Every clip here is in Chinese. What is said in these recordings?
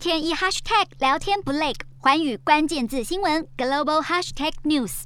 天一 hashtag 聊天不累，环宇关键字新闻 global hashtag news。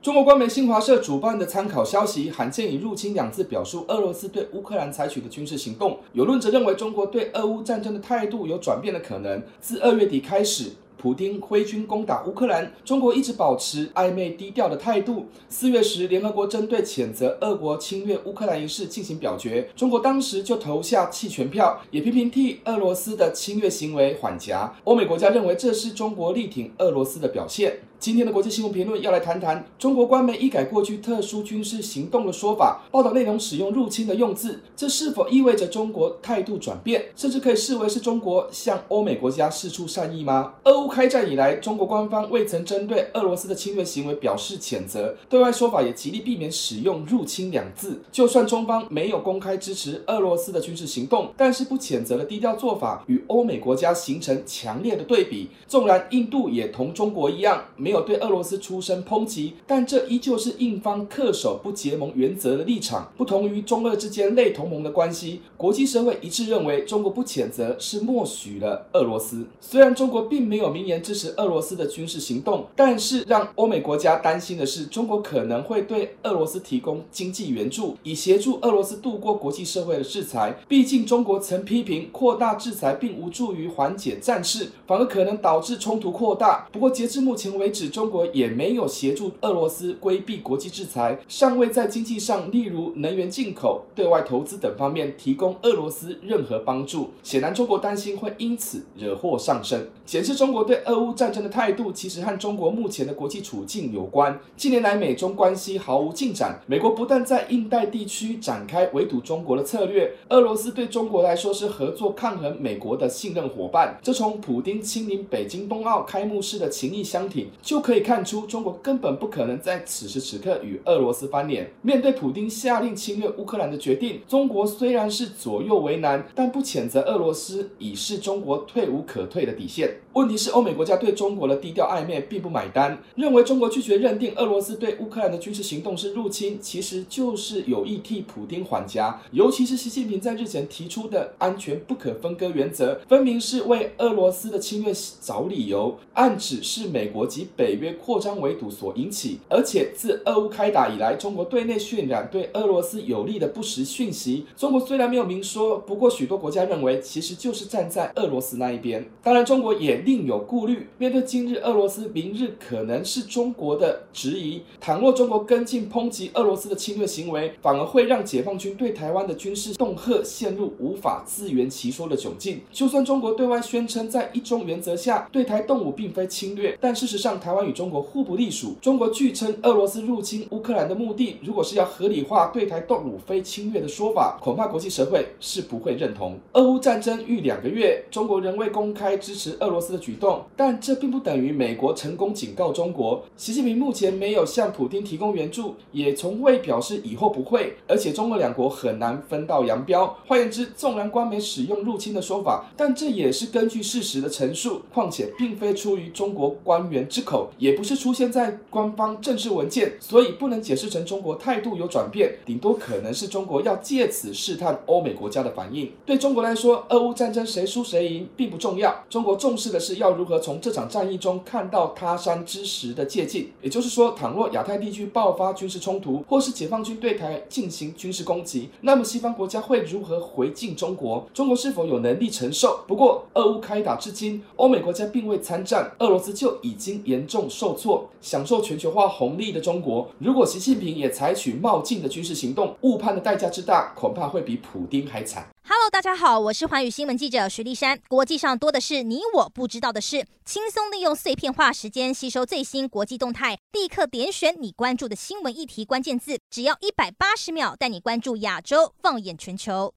中国官媒新华社主办的参考消息，罕见以入侵两字表述俄罗斯对乌克兰采取的军事行动。有论者认为，中国对俄乌战争的态度有转变的可能。自二月底开始。普丁挥军攻打乌克兰，中国一直保持暧昧低调的态度。四月时，联合国针对谴责俄国侵略乌克兰一事进行表决，中国当时就投下弃权票，也频频替俄罗斯的侵略行为缓颊。欧美国家认为这是中国力挺俄罗斯的表现。今天的国际新闻评论要来谈谈中国官媒一改过去特殊军事行动的说法，报道内容使用“入侵”的用字，这是否意味着中国态度转变，甚至可以视为是中国向欧美国家释出善意吗？俄乌开战以来，中国官方未曾针对俄罗斯的侵略行为表示谴责，对外说法也极力避免使用“入侵”两字。就算中方没有公开支持俄罗斯的军事行动，但是不谴责的低调做法与欧美国家形成强烈的对比。纵然印度也同中国一样没没有对俄罗斯出声抨击，但这依旧是印方恪守不结盟原则的立场。不同于中俄之间类同盟的关系，国际社会一致认为中国不谴责是默许了俄罗斯。虽然中国并没有明言支持俄罗斯的军事行动，但是让欧美国家担心的是，中国可能会对俄罗斯提供经济援助，以协助俄罗斯度过国际社会的制裁。毕竟中国曾批评扩大制裁并无助于缓解战事，反而可能导致冲突扩大。不过截至目前为止，中国也没有协助俄罗斯规避国际制裁，尚未在经济上，例如能源进口、对外投资等方面提供俄罗斯任何帮助。显然，中国担心会因此惹祸上身。显示中国对俄乌战争的态度，其实和中国目前的国际处境有关。近年来，美中关系毫无进展，美国不但在印太地区展开围堵中国的策略，俄罗斯对中国来说是合作抗衡美国的信任伙伴。这从普丁亲临北京冬奥开幕式的情谊相挺就可以。看出中国根本不可能在此时此刻与俄罗斯翻脸。面对普丁下令侵略乌克兰的决定，中国虽然是左右为难，但不谴责俄罗斯已是中国退无可退的底线。问题是欧美国家对中国的低调暧昧并不买单，认为中国拒绝认定俄罗斯对乌克兰的军事行动是入侵，其实就是有意替普丁缓颊。尤其是习近平在日前提出的安全不可分割原则，分明是为俄罗斯的侵略找理由，暗指是美国及北约。扩张围堵所引起，而且自俄乌开打以来，中国对内渲染对俄罗斯有利的不实讯息。中国虽然没有明说，不过许多国家认为，其实就是站在俄罗斯那一边。当然，中国也另有顾虑。面对今日俄罗斯，明日可能是中国的质疑，倘若中国跟进抨击俄罗斯的侵略行为，反而会让解放军对台湾的军事恫吓陷入无法自圆其说的窘境。就算中国对外宣称在一中原则下对台动武并非侵略，但事实上，台湾与中国互不隶属。中国据称俄罗斯入侵乌克兰的目的，如果是要合理化对台动武非侵略的说法，恐怕国际社会是不会认同。俄乌战争逾两个月，中国仍未公开支持俄罗斯的举动，但这并不等于美国成功警告中国。习近平目前没有向普京提供援助，也从未表示以后不会。而且中俄两国很难分道扬镳。换言之，纵然官媒使用入侵的说法，但这也是根据事实的陈述，况且并非出于中国官员之口，也。也不是出现在官方正式文件，所以不能解释成中国态度有转变，顶多可能是中国要借此试探欧美国家的反应。对中国来说，俄乌战争谁输谁赢并不重要，中国重视的是要如何从这场战役中看到他山之石的借镜。也就是说，倘若亚太地区爆发军事冲突，或是解放军对台进行军事攻击，那么西方国家会如何回敬中国？中国是否有能力承受？不过，俄乌开打至今，欧美国家并未参战，俄罗斯就已经严严重。受挫，享受全球化红利的中国，如果习近平也采取冒进的军事行动，误判的代价之大，恐怕会比普丁还惨。Hello，大家好，我是环宇新闻记者徐丽珊。国际上多的是你我不知道的事，轻松利用碎片化时间吸收最新国际动态，立刻点选你关注的新闻议题关键字，只要一百八十秒，带你关注亚洲，放眼全球。